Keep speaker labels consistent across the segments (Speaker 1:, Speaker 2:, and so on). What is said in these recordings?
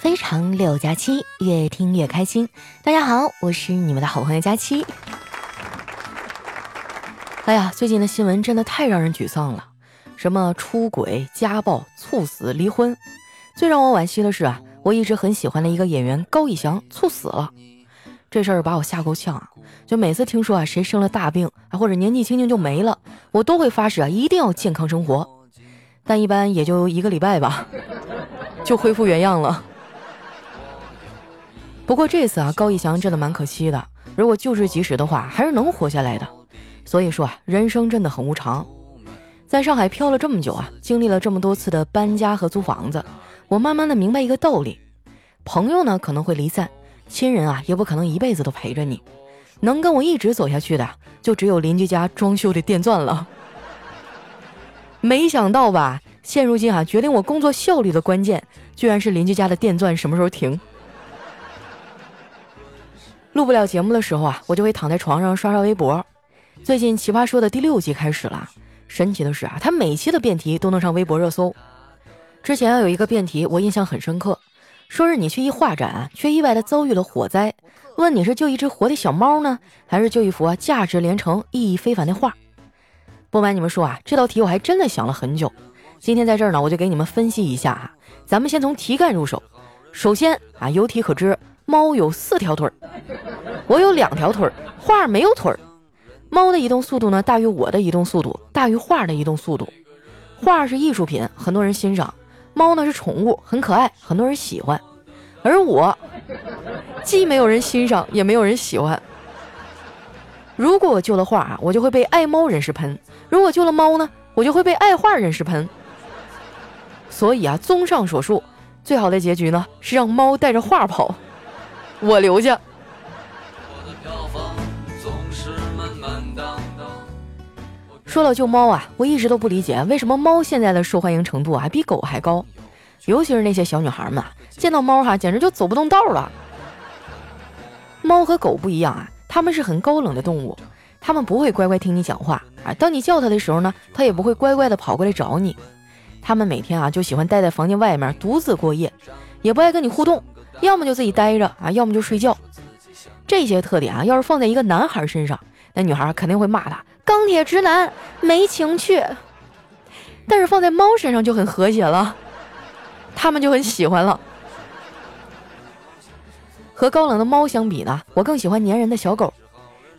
Speaker 1: 非常六加七，越听越开心。大家好，我是你们的好朋友佳期。哎呀，最近的新闻真的太让人沮丧了，什么出轨、家暴、猝死、离婚。最让我惋惜的是啊，我一直很喜欢的一个演员高以翔猝死了，这事儿把我吓够呛啊！就每次听说啊谁生了大病啊，或者年纪轻轻就没了，我都会发誓啊一定要健康生活，但一般也就一个礼拜吧，就恢复原样了。不过这次啊，高以翔真的蛮可惜的。如果救治及时的话，还是能活下来的。所以说啊，人生真的很无常。在上海漂了这么久啊，经历了这么多次的搬家和租房子，我慢慢的明白一个道理：朋友呢可能会离散，亲人啊也不可能一辈子都陪着你。能跟我一直走下去的，就只有邻居家装修的电钻了。没想到吧，现如今啊，决定我工作效率的关键，居然是邻居家的电钻什么时候停。录不了节目的时候啊，我就会躺在床上刷刷微博。最近《奇葩说》的第六季开始了，神奇的是啊，它每期的辩题都能上微博热搜。之前有一个辩题我印象很深刻，说是你去一画展，却意外的遭遇了火灾，问你是救一只活的小猫呢，还是救一幅啊价值连城、意义非凡的画？不瞒你们说啊，这道题我还真的想了很久。今天在这儿呢，我就给你们分析一下啊。咱们先从题干入手，首先啊，由题可知。猫有四条腿儿，我有两条腿儿，画没有腿儿。猫的移动速度呢大于我的移动速度，大于画的移动速度。画是艺术品，很多人欣赏；猫呢是宠物，很可爱，很多人喜欢。而我既没有人欣赏，也没有人喜欢。如果我救了画啊，我就会被爱猫人士喷；如果救了猫呢，我就会被爱画人士喷。所以啊，综上所述，最好的结局呢是让猫带着画跑。我留下。说到救猫啊，我一直都不理解为什么猫现在的受欢迎程度啊比狗还高，尤其是那些小女孩们，见到猫哈简直就走不动道了。猫和狗不一样啊，它们是很高冷的动物，它们不会乖乖听你讲话啊。当你叫它的时候呢，它也不会乖乖的跑过来找你。它们每天啊就喜欢待在房间外面独自过夜，也不爱跟你互动。要么就自己待着啊，要么就睡觉。这些特点啊，要是放在一个男孩身上，那女孩肯定会骂他钢铁直男，没情趣。但是放在猫身上就很和谐了，他们就很喜欢了。和高冷的猫相比呢，我更喜欢粘人的小狗。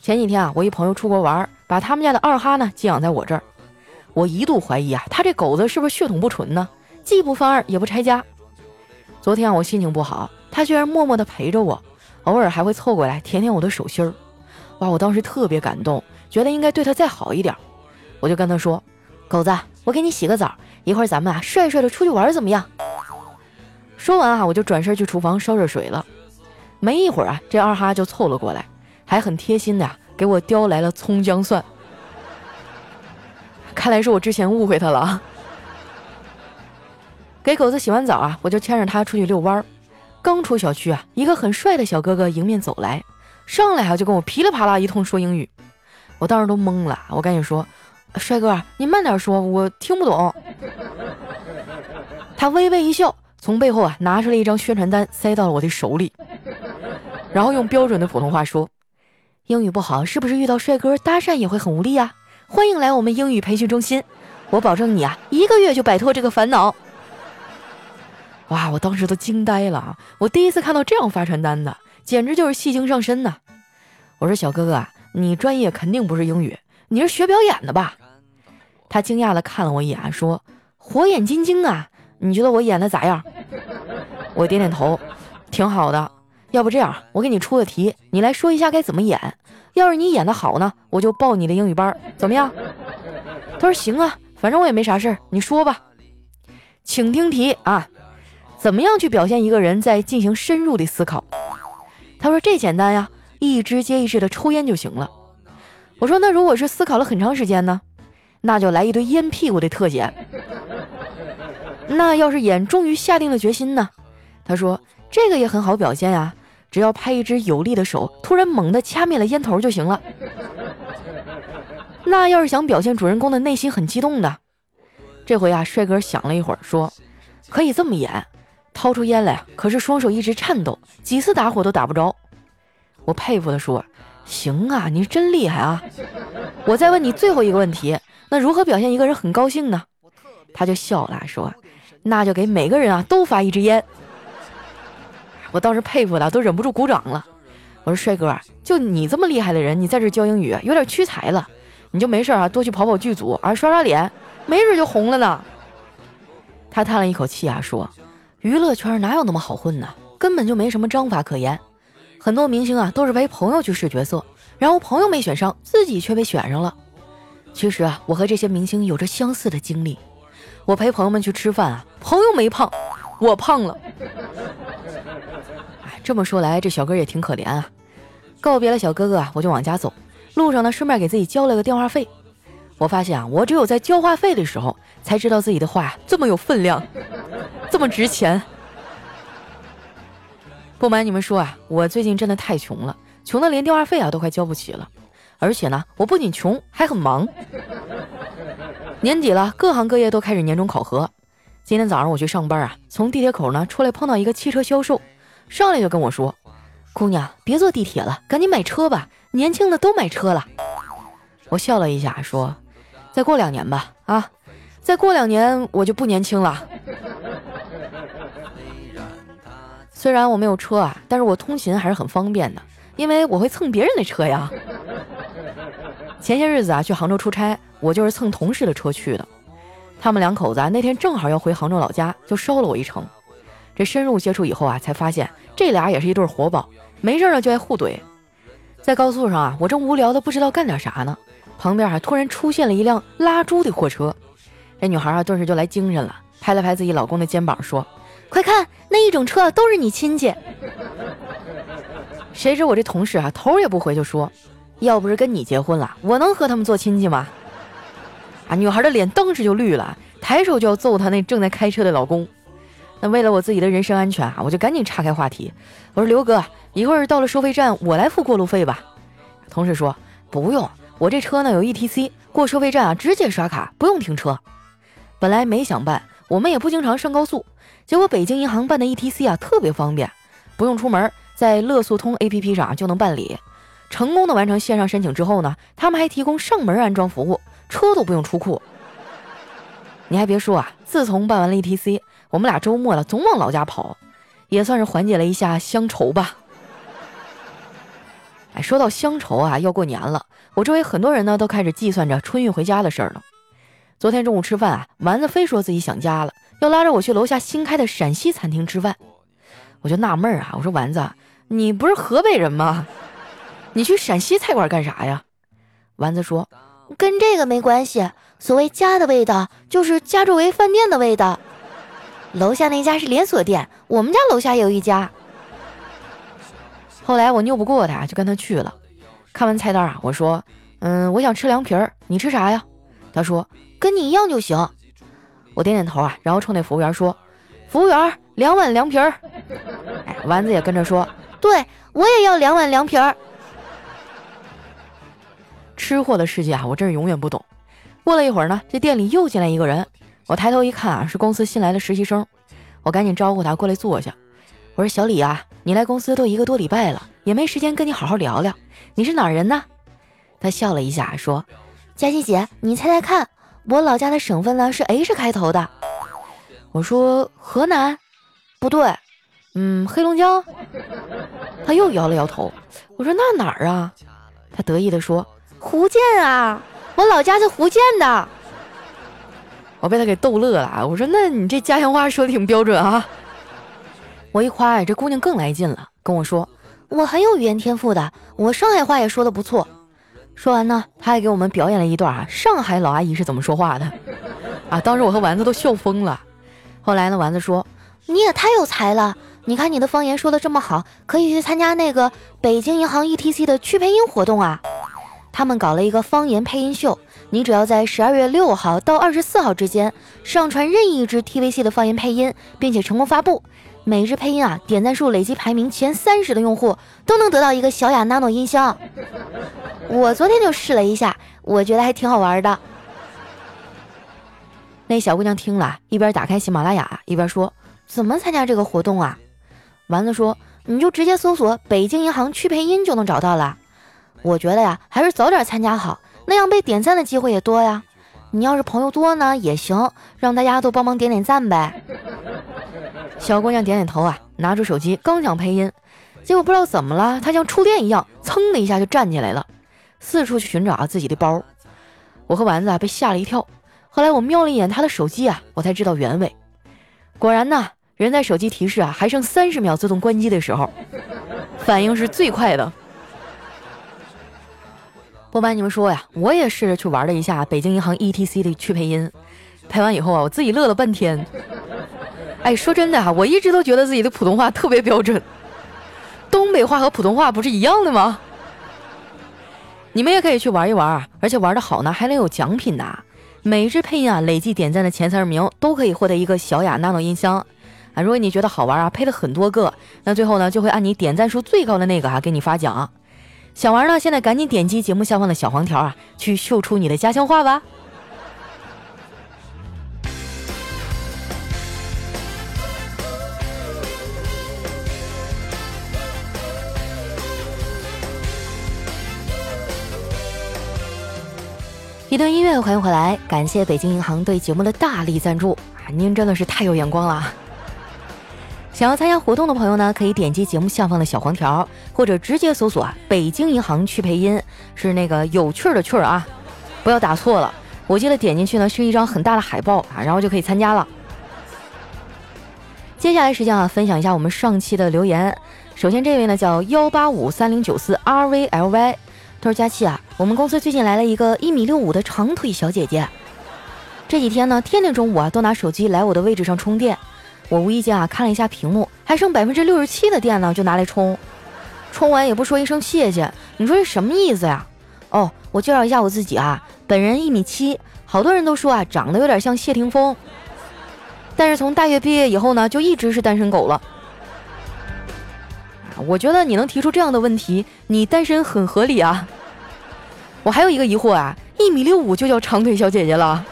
Speaker 1: 前几天啊，我一朋友出国玩，把他们家的二哈呢寄养在我这儿，我一度怀疑啊，他这狗子是不是血统不纯呢？既不翻二，也不拆家。昨天我心情不好。他居然默默地陪着我，偶尔还会凑过来舔舔我的手心儿。哇，我当时特别感动，觉得应该对他再好一点。我就跟他说：“狗子，我给你洗个澡，一会儿咱们啊帅帅的出去玩怎么样？”说完啊，我就转身去厨房烧热水了。没一会儿啊，这二哈就凑了过来，还很贴心的呀给我叼来了葱姜蒜。看来是我之前误会他了。给狗子洗完澡啊，我就牵着他出去遛弯儿。刚出小区啊，一个很帅的小哥哥迎面走来，上来啊就跟我噼里啪啦一通说英语，我当时都懵了，我赶紧说：“帅哥，你慢点说，我听不懂。”他微微一笑，从背后啊拿出了一张宣传单，塞到了我的手里，然后用标准的普通话说：“英语不好，是不是遇到帅哥搭讪也会很无力啊？欢迎来我们英语培训中心，我保证你啊一个月就摆脱这个烦恼。”哇！我当时都惊呆了啊！我第一次看到这样发传单的，简直就是戏精上身呐！我说小哥哥啊，你专业肯定不是英语，你是学表演的吧？他惊讶的看了我一眼，说：“火眼金睛啊，你觉得我演的咋样？”我点点头，挺好的。要不这样，我给你出个题，你来说一下该怎么演。要是你演的好呢，我就报你的英语班，怎么样？他说行啊，反正我也没啥事儿，你说吧。请听题啊！怎么样去表现一个人在进行深入的思考？他说这简单呀，一支接一支的抽烟就行了。我说那如果是思考了很长时间呢？那就来一堆烟屁股的特写。那要是演终于下定了决心呢？他说这个也很好表现呀，只要拍一只有力的手，突然猛地掐灭了烟头就行了。那要是想表现主人公的内心很激动的，这回啊，帅哥想了一会儿说，可以这么演。掏出烟来，可是双手一直颤抖，几次打火都打不着。我佩服的说：“行啊，你真厉害啊！”我再问你最后一个问题，那如何表现一个人很高兴呢？他就笑了，说：“那就给每个人啊都发一支烟。”我当时佩服的都忍不住鼓掌了。我说：“帅哥，就你这么厉害的人，你在这教英语有点屈才了。你就没事啊，多去跑跑剧组啊，刷刷脸，没准就红了呢。”他叹了一口气啊，说：“娱乐圈哪有那么好混呢？根本就没什么章法可言。很多明星啊，都是陪朋友去试角色，然后朋友没选上，自己却被选上了。其实啊，我和这些明星有着相似的经历。我陪朋友们去吃饭啊，朋友没胖，我胖了。”这么说来，这小哥也挺可怜啊。告别了小哥哥啊，我就往家走。路上呢，顺便给自己交了个电话费。我发现啊，我只有在交话费的时候，才知道自己的话这么有分量，这么值钱。不瞒你们说啊，我最近真的太穷了，穷的连电话费啊都快交不起了。而且呢，我不仅穷，还很忙。年底了，各行各业都开始年终考核。今天早上我去上班啊，从地铁口呢出来，碰到一个汽车销售。上来就跟我说：“姑娘，别坐地铁了，赶紧买车吧。年轻的都买车了。”我笑了一下，说：“再过两年吧，啊，再过两年我就不年轻了。”虽然我没有车啊，但是我通勤还是很方便的，因为我会蹭别人的车呀。前些日子啊，去杭州出差，我就是蹭同事的车去的。他们两口子啊，那天正好要回杭州老家，就捎了我一程。这深入接触以后啊，才发现。这俩也是一对活宝，没事呢就爱互怼。在高速上啊，我正无聊的不知道干点啥呢，旁边啊突然出现了一辆拉猪的货车。这女孩啊，顿时就来精神了，拍了拍自己老公的肩膀，说：“快看，那一整车都是你亲戚。”谁知我这同事啊，头也不回就说：“要不是跟你结婚了，我能和他们做亲戚吗？”啊，女孩的脸当时就绿了，抬手就要揍她那正在开车的老公。那为了我自己的人身安全啊，我就赶紧岔开话题。我说刘哥，一会儿到了收费站，我来付过路费吧。同事说不用，我这车呢有 E T C，过收费站啊直接刷卡，不用停车。本来没想办，我们也不经常上高速，结果北京银行办的 E T C 啊特别方便，不用出门，在乐速通 A P P 上就能办理。成功的完成线上申请之后呢，他们还提供上门安装服务，车都不用出库。你还别说啊，自从办完了 E T C。我们俩周末了，总往老家跑，也算是缓解了一下乡愁吧。哎，说到乡愁啊，要过年了，我周围很多人呢都开始计算着春运回家的事儿了。昨天中午吃饭啊，丸子非说自己想家了，要拉着我去楼下新开的陕西餐厅吃饭。我就纳闷啊，我说丸子，你不是河北人吗？你去陕西菜馆干啥呀？丸子说，跟这个没关系。所谓家的味道，就是家周围饭店的味道。楼下那家是连锁店，我们家楼下也有一家。后来我拗不过他，就跟他去了。看完菜单啊，我说：“嗯，我想吃凉皮儿，你吃啥呀？”他说：“跟你一样就行。”我点点头啊，然后冲那服务员说：“服务员，两碗凉皮儿。”哎，丸子也跟着说：“对我也要两碗凉皮儿。”吃货的世界啊，我真是永远不懂。过了一会儿呢，这店里又进来一个人。我抬头一看啊，是公司新来的实习生，我赶紧招呼他过来坐下。我说：“小李啊，你来公司都一个多礼拜了，也没时间跟你好好聊聊。你是哪儿人呢？”他笑了一下说：“佳琪姐，你猜猜看，我老家的省份呢是 H 开头的。”我说：“河南，不对，嗯，黑龙江。”他又摇了摇头。我说：“那哪儿啊？”他得意地说：“福建啊，我老家是福建的。”我被他给逗乐了，我说：“那你这家乡话说的挺标准啊。”我一夸，这姑娘更来劲了，跟我说：“我很有语言天赋的，我上海话也说的不错。”说完呢，他还给我们表演了一段啊，上海老阿姨是怎么说话的啊！当时我和丸子都笑疯了。后来呢，丸子说：“你也太有才了，你看你的方言说的这么好，可以去参加那个北京银行 ETC 的去配音活动啊！他们搞了一个方言配音秀。”你只要在十二月六号到二十四号之间上传任意一支 TVC 的方言配音，并且成功发布，每日配音啊点赞数累计排名前三十的用户都能得到一个小雅 Nano 音箱。我昨天就试了一下，我觉得还挺好玩的。那小姑娘听了，一边打开喜马拉雅，一边说：“怎么参加这个活动啊？丸子说：“你就直接搜索北京银行去配音就能找到了。”我觉得呀，还是早点参加好，那样被点赞的机会也多呀。你要是朋友多呢也行，让大家都帮忙点点赞呗。小姑娘点点头啊，拿出手机刚想配音，结果不知道怎么了，她像触电一样，噌的一下就站起来了，四处去寻找啊自己的包。我和丸子啊被吓了一跳，后来我瞄了一眼她的手机啊，我才知道原委。果然呢，人在手机提示啊还剩三十秒自动关机的时候，反应是最快的。不瞒你们说呀，我也试着去玩了一下北京银行 ETC 的去配音，配完以后啊，我自己乐了半天。哎，说真的啊，我一直都觉得自己的普通话特别标准，东北话和普通话不是一样的吗？你们也可以去玩一玩啊，而且玩的好呢，还能有奖品呢。每支配音啊，累计点赞的前三十名都可以获得一个小雅 nano 音箱啊。如果你觉得好玩啊，配了很多个，那最后呢，就会按你点赞数最高的那个啊，给你发奖。想玩呢，现在赶紧点击节目下方的小黄条啊，去秀出你的家乡话吧！一段音乐，欢迎回来，感谢北京银行对节目的大力赞助啊！您真的是太有眼光了。想要参加活动的朋友呢，可以点击节目下方的小黄条，或者直接搜索“北京银行去配音”，是那个有趣的趣儿啊，不要打错了。我记得点进去呢是一张很大的海报啊，然后就可以参加了。接下来时间啊，分享一下我们上期的留言。首先这位呢叫幺八五三零九四 R V L Y，他说佳琪啊，我们公司最近来了一个一米六五的长腿小姐姐，这几天呢天天中午啊都拿手机来我的位置上充电。我无意间啊看了一下屏幕，还剩百分之六十七的电呢，就拿来充，充完也不说一声谢谢，你说这什么意思呀？哦，我介绍一下我自己啊，本人一米七，好多人都说啊长得有点像谢霆锋，但是从大学毕业以后呢，就一直是单身狗了。我觉得你能提出这样的问题，你单身很合理啊。我还有一个疑惑啊，一米六五就叫长腿小姐姐了，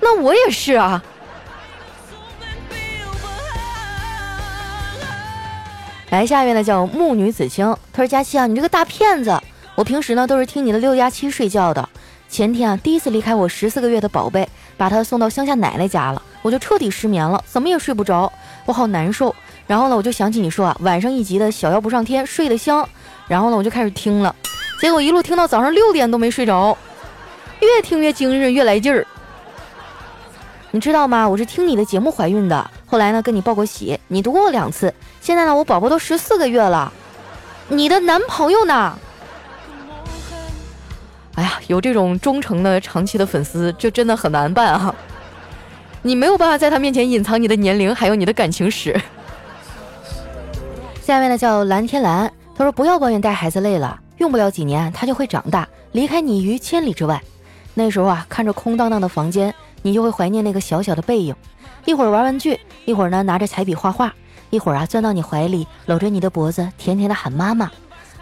Speaker 1: 那我也是啊。来，下一位呢叫木女子清，他说：“佳期啊，你这个大骗子！我平时呢都是听你的六加七睡觉的。前天啊，第一次离开我十四个月的宝贝，把他送到乡下奶奶家了，我就彻底失眠了，怎么也睡不着，我好难受。然后呢，我就想起你说啊，晚上一集的小妖不上天，睡得香。然后呢，我就开始听了，结果一路听到早上六点都没睡着，越听越精神，越来劲儿。你知道吗？我是听你的节目怀孕的。”后来呢，跟你报过喜，你读过两次。现在呢，我宝宝都十四个月了。你的男朋友呢？哎呀，有这种忠诚的、长期的粉丝，就真的很难办啊。你没有办法在他面前隐藏你的年龄，还有你的感情史。下面呢叫蓝天蓝，他说不要抱怨带孩子累了，用不了几年他就会长大，离开你于千里之外。那时候啊，看着空荡荡的房间，你就会怀念那个小小的背影。一会儿玩玩具，一会儿呢拿着彩笔画画，一会儿啊钻到你怀里，搂着你的脖子，甜甜的喊妈妈，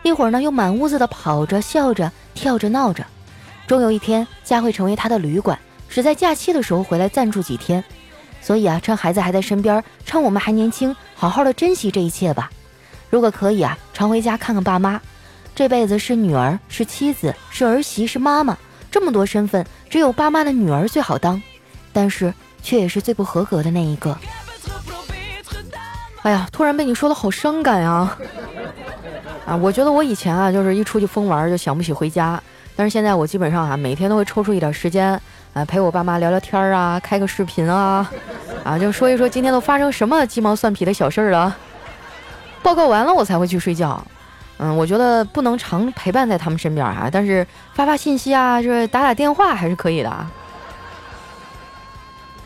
Speaker 1: 一会儿呢又满屋子的跑着笑着跳着闹着，终有一天家会成为他的旅馆，只在假期的时候回来暂住几天。所以啊，趁孩子还在身边，趁我们还年轻，好好的珍惜这一切吧。如果可以啊，常回家看看爸妈。这辈子是女儿，是妻子，是儿媳，是妈妈，这么多身份，只有爸妈的女儿最好当。但是。却也是最不合格的那一个。哎呀，突然被你说的好伤感啊！啊，我觉得我以前啊，就是一出去疯玩就想不起回家，但是现在我基本上啊，每天都会抽出一点时间啊，陪我爸妈聊聊天啊，开个视频啊，啊，就说一说今天都发生什么鸡毛蒜皮的小事儿了。报告完了，我才会去睡觉。嗯，我觉得不能常陪伴在他们身边啊，但是发发信息啊，就是打打电话还是可以的啊。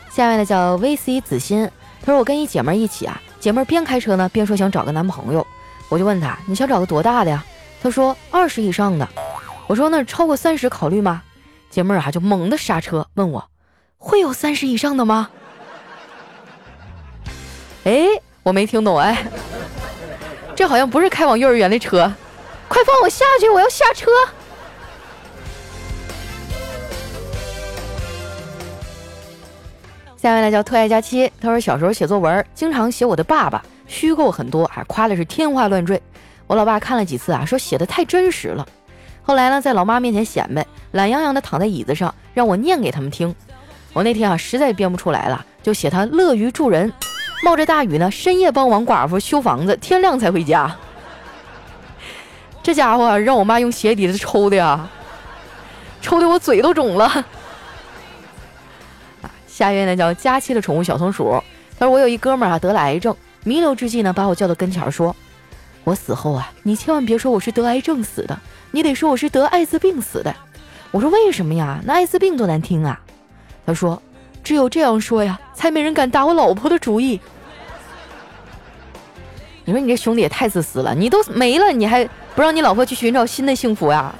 Speaker 1: 下面的叫 VC 子欣，他说我跟一姐妹一起啊，姐妹边开车呢边说想找个男朋友，我就问他你想找个多大的呀？他说二十以上的。我说那超过三十考虑吗？姐妹啊就猛地刹车问我会有三十以上的吗？哎，我没听懂哎，这好像不是开往幼儿园的车，快放我下去，我要下车。下面呢叫特爱佳期，他说小时候写作文经常写我的爸爸，虚构很多啊，夸的是天花乱坠。我老爸看了几次啊，说写的太真实了。后来呢，在老妈面前显摆，懒洋洋的躺在椅子上，让我念给他们听。我那天啊，实在编不出来了，就写他乐于助人，冒着大雨呢，深夜帮王寡妇修房子，天亮才回家。这家伙让我妈用鞋底子抽的呀，抽的我嘴都肿了。下一位呢叫佳期的宠物小松鼠，他说我有一哥们儿啊得了癌症，弥留之际呢把我叫到跟前说，我死后啊你千万别说我是得癌症死的，你得说我是得艾滋病死的。我说为什么呀？那艾滋病多难听啊。他说只有这样说呀，才没人敢打我老婆的主意。你说你这兄弟也太自私了，你都没了，你还不让你老婆去寻找新的幸福呀？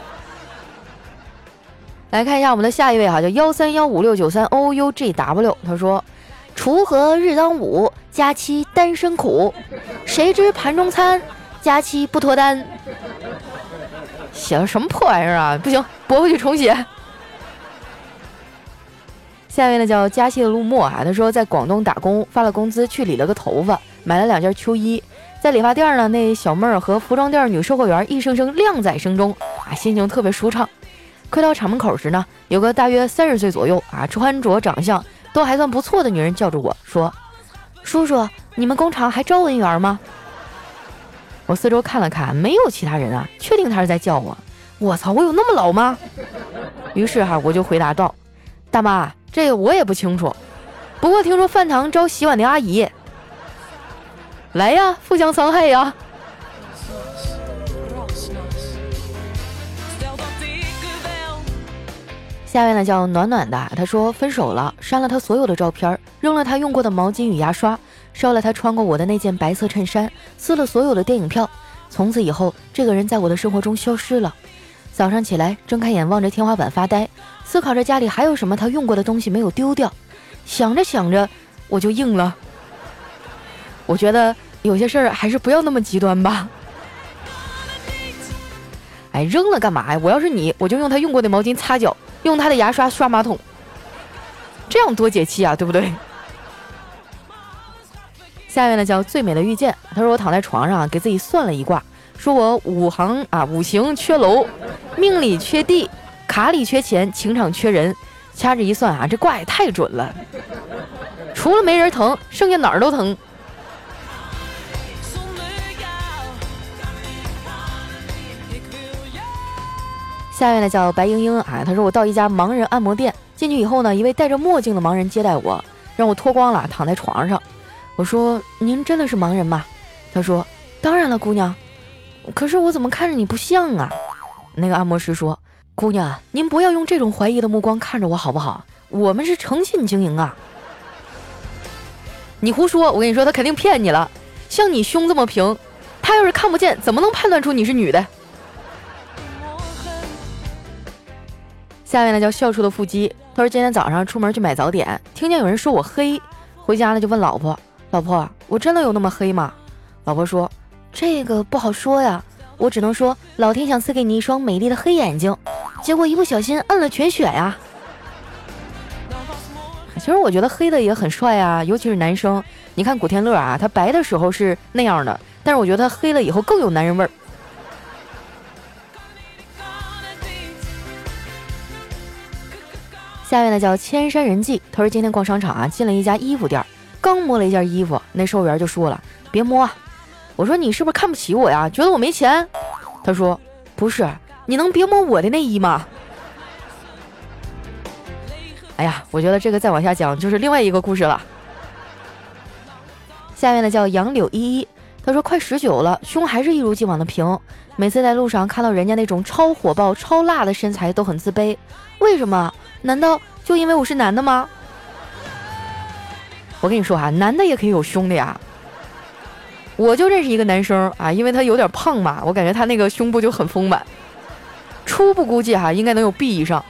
Speaker 1: 来看一下我们的下一位哈，叫幺三幺五六九三 o u g w，他说：“锄禾日当午，佳期单身苦，谁知盘中餐，佳期不脱单。”写的什么破玩意儿啊？不行，驳回去重写。下一位呢叫佳期的陆墨啊，他说在广东打工，发了工资去理了个头发，买了两件秋衣。在理发店呢，那小妹儿和服装店女售货员一声声靓仔声中啊，心情特别舒畅。快到厂门口时呢，有个大约三十岁左右啊，穿着长相都还算不错的女人叫住我说：“叔叔，你们工厂还招文员吗？”我四周看了看，没有其他人啊，确定他是在叫我。我操，我有那么老吗？于是哈，我就回答道：“大妈，这个我也不清楚，不过听说饭堂招洗碗的阿姨。”来呀，互相伤害呀！下面呢叫暖暖的，他说分手了，删了他所有的照片，扔了他用过的毛巾与牙刷，烧了他穿过我的那件白色衬衫，撕了所有的电影票。从此以后，这个人在我的生活中消失了。早上起来，睁开眼望着天花板发呆，思考着家里还有什么他用过的东西没有丢掉。想着想着，我就硬了。我觉得有些事儿还是不要那么极端吧。哎，扔了干嘛呀？我要是你，我就用他用过的毛巾擦脚，用他的牙刷刷马桶，这样多解气啊，对不对？下面呢叫最美的遇见，他说我躺在床上给自己算了一卦，说我五行啊五行缺楼，命里缺地，卡里缺钱，情场缺人。掐指一算啊，这卦也太准了，除了没人疼，剩下哪儿都疼。下面呢叫白英英啊，她说我到一家盲人按摩店，进去以后呢，一位戴着墨镜的盲人接待我，让我脱光了躺在床上。我说您真的是盲人吗？他说当然了，姑娘。可是我怎么看着你不像啊？那个按摩师说，姑娘，您不要用这种怀疑的目光看着我好不好？我们是诚信经营啊。你胡说，我跟你说他肯定骗你了。像你胸这么平，他要是看不见，怎么能判断出你是女的？下面呢叫笑出的腹肌。他说今天早上出门去买早点，听见有人说我黑，回家呢就问老婆：“老婆，我真的有那么黑吗？”老婆说：“这个不好说呀，我只能说老天想赐给你一双美丽的黑眼睛，结果一不小心摁了全血呀。”其实我觉得黑的也很帅啊，尤其是男生。你看古天乐啊，他白的时候是那样的，但是我觉得他黑了以后更有男人味儿。下面呢叫千山人迹，他说今天逛商场啊，进了一家衣服店，刚摸了一件衣服，那售货员就说了：“别摸。”我说：“你是不是看不起我呀？觉得我没钱？”他说：“不是，你能别摸我的内衣吗？”哎呀，我觉得这个再往下讲就是另外一个故事了。下面呢叫杨柳依依，他说快十九了，胸还是一如既往的平，每次在路上看到人家那种超火爆、超辣的身材都很自卑，为什么？难道就因为我是男的吗？我跟你说哈，男的也可以有胸的呀。我就认识一个男生啊，因为他有点胖嘛，我感觉他那个胸部就很丰满。初步估计哈，应该能有 B 以上。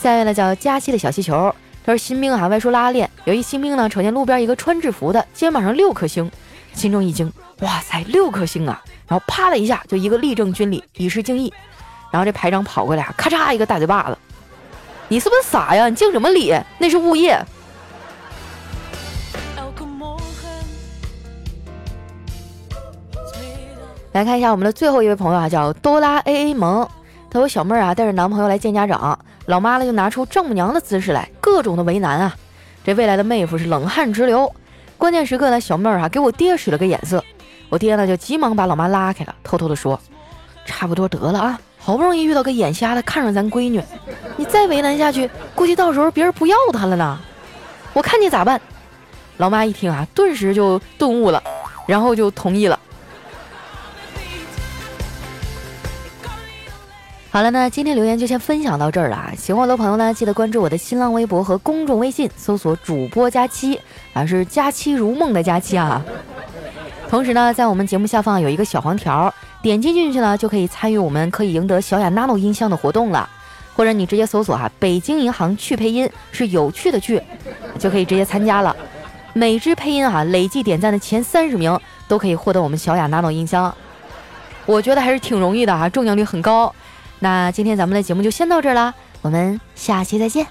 Speaker 1: 下面呢叫佳期的小气球，他说新兵啊外出拉练，有一新兵呢瞅见路边一个穿制服的，肩膀上六颗星，心中一惊，哇塞，六颗星啊！然后啪的一下就一个立正军礼，以示敬意。然后这排长跑过来，咔嚓一个大嘴巴子，你是不是傻呀？你敬什么礼？那是物业。来看一下我们的最后一位朋友啊，叫哆啦 A A 萌。他说：“小妹儿啊，带着男朋友来见家长，老妈呢就拿出丈母娘的姿势来，各种的为难啊。这未来的妹夫是冷汗直流。关键时刻呢，小妹儿啊给我爹使了个眼色，我爹呢就急忙把老妈拉开了，偷偷的说：差不多得了啊，好不容易遇到个眼瞎的看上咱闺女，你再为难下去，估计到时候别人不要她了呢。我看你咋办？老妈一听啊，顿时就顿悟了，然后就同意了。”好了，那今天留言就先分享到这儿了啊！喜欢我的朋友呢，记得关注我的新浪微博和公众微信，搜索“主播佳期”，啊是“佳期如梦”的佳期啊。同时呢，在我们节目下方有一个小黄条，点击进去呢就可以参与我们可以赢得小雅 nano 音箱的活动了，或者你直接搜索哈“北京银行去配音”，是有趣的趣，就可以直接参加了。每支配音哈累计点赞的前三十名都可以获得我们小雅 nano 音箱，我觉得还是挺容易的哈，中奖率很高。那今天咱们的节目就先到这儿啦，我们下期再见。